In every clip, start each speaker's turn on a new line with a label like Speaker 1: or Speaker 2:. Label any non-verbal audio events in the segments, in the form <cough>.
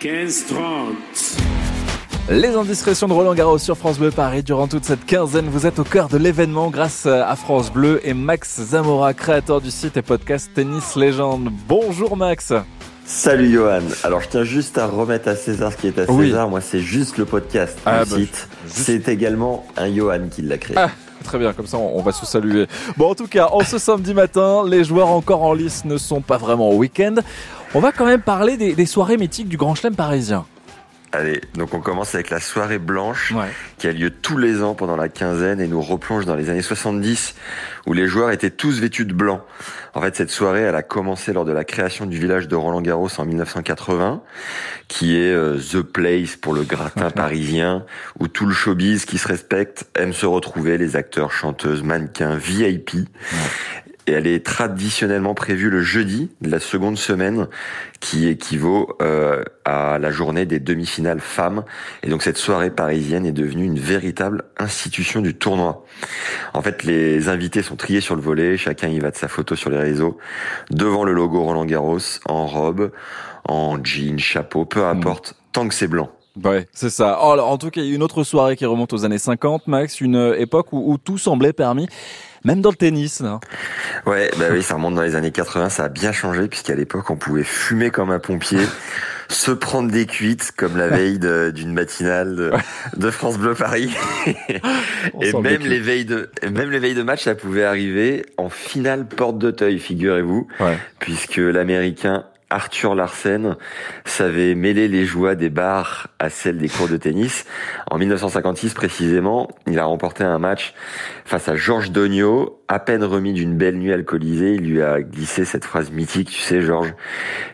Speaker 1: 15-30.
Speaker 2: Les indiscrétions de Roland Garros sur France Bleu Paris. Durant toute cette quinzaine, vous êtes au cœur de l'événement grâce à France Bleu et Max Zamora, créateur du site et podcast Tennis Légende. Bonjour Max.
Speaker 3: Salut Johan. Alors je tiens juste à remettre à César ce qui est à César. Moi c'est juste le podcast,
Speaker 2: Ah,
Speaker 3: le
Speaker 2: bah,
Speaker 3: site.
Speaker 2: juste-
Speaker 3: C'est également un Johan qui l'a créé.
Speaker 2: Ah, très bien, comme ça on va se saluer. Bon, en tout cas, en ce samedi matin, les joueurs encore en lice ne sont pas vraiment au week-end. On va quand même parler des, des soirées mythiques du Grand Chelem parisien.
Speaker 3: Allez, donc on commence avec la soirée blanche
Speaker 2: Ouais.
Speaker 3: qui a lieu tous les ans pendant la quinzaine et nous replonge dans les années 70 où les joueurs étaient tous vêtus de blanc. En fait, cette soirée, elle a commencé lors de la création du village de Roland Garros en 1980, qui est euh, the place pour le gratin parisien où tout le showbiz qui se respecte aime se retrouver, les acteurs, chanteuses, mannequins, VIP. Et elle est traditionnellement prévue le jeudi de la seconde semaine, qui équivaut euh, à la journée des demi-finales femmes. Et donc cette soirée parisienne est devenue une véritable institution du tournoi. En fait, les invités sont triés sur le volet, chacun y va de sa photo sur les réseaux, devant le logo Roland Garros, en robe, en jean, chapeau, peu importe, tant que c'est blanc.
Speaker 2: Ouais, c'est ça. Oh, alors, en tout cas, une autre soirée qui remonte aux années 50, Max, une euh, époque où, où tout semblait permis, même dans le tennis. hein.
Speaker 3: Ouais, bah oui, ça remonte dans les années 80, ça a bien changé puisqu'à l'époque on pouvait fumer comme un pompier, <laughs> se prendre des cuites comme la veille d'une matinale de, de France Bleu Paris. <laughs> Et même
Speaker 2: le
Speaker 3: les veilles de même les veilles de match, ça pouvait arriver en finale porte d'Auteuil, figurez-vous,
Speaker 2: Ouais.
Speaker 3: puisque l'américain Arthur Larsen savait mêler les joies des bars à celles des cours de tennis. En 1956 précisément, il a remporté un match face à Georges Dogno, à peine remis d'une belle nuit alcoolisée, il lui a glissé cette phrase mythique, tu sais Georges,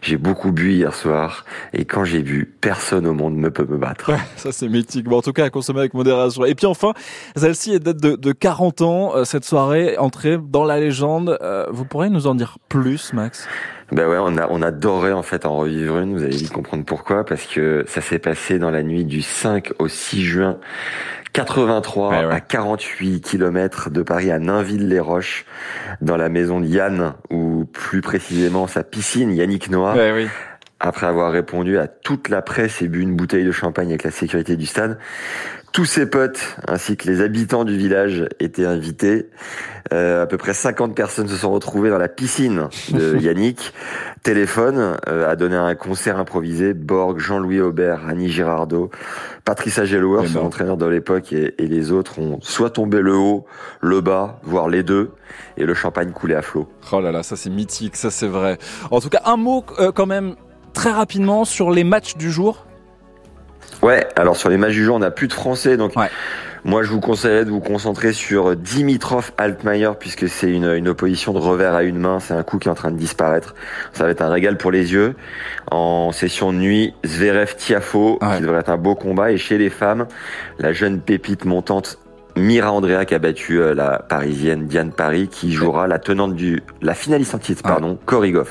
Speaker 3: j'ai beaucoup bu hier soir et quand j'ai bu, personne au monde ne peut me battre.
Speaker 2: Ouais, ça c'est mythique. Bon, en tout cas, à consommer avec modération. Et puis enfin, celle-ci est date de, de 40 ans, euh, cette soirée entrée dans la légende. Euh, vous pourriez nous en dire plus, Max?
Speaker 3: Ben ouais, on a on adorait en fait en revivre une. Vous allez vite comprendre pourquoi, parce que ça s'est passé dans la nuit du 5 au 6 juin 83
Speaker 2: Ouais, ouais.
Speaker 3: à 48 km de Paris à Dans la maison de Yann ou plus précisément sa piscine Yannick Noah.
Speaker 2: Ouais, oui.
Speaker 3: Après avoir répondu à toute la presse et bu une bouteille de champagne avec la sécurité du stade, tous ses potes ainsi que les habitants du village étaient invités. Euh, à peu près 50 personnes se sont retrouvées dans la piscine de <laughs> Yannick. Téléphone euh, a donné un concert improvisé. Borg, Jean-Louis Aubert, Annie Girardot, Patricia Gelouer, son entraîneur de l'époque, et, et les autres ont soit tombé le haut, le bas, voire les deux, et le champagne coulait à flot.
Speaker 2: Oh là là, ça c'est mythique, ça c'est vrai. En tout cas, un mot euh, quand même très rapidement sur les matchs du jour.
Speaker 3: Ouais, alors sur les matchs du jour, on n'a plus de français, donc
Speaker 2: Ouais.
Speaker 3: Moi je vous conseillerais de vous concentrer sur Dimitrov Altmaier, puisque c'est une, une opposition de revers à une main, c'est un coup qui est en train de disparaître. Ça va être un régal pour les yeux. En session de nuit, Zverev Tiafo,
Speaker 2: Ouais.
Speaker 3: qui devrait être un beau combat. Et chez les femmes, la jeune pépite montante Mira Andrea qui a battu euh, la parisienne Diane Paris, qui jouera la tenante du, la finaliste en titre, pardon, Korigov.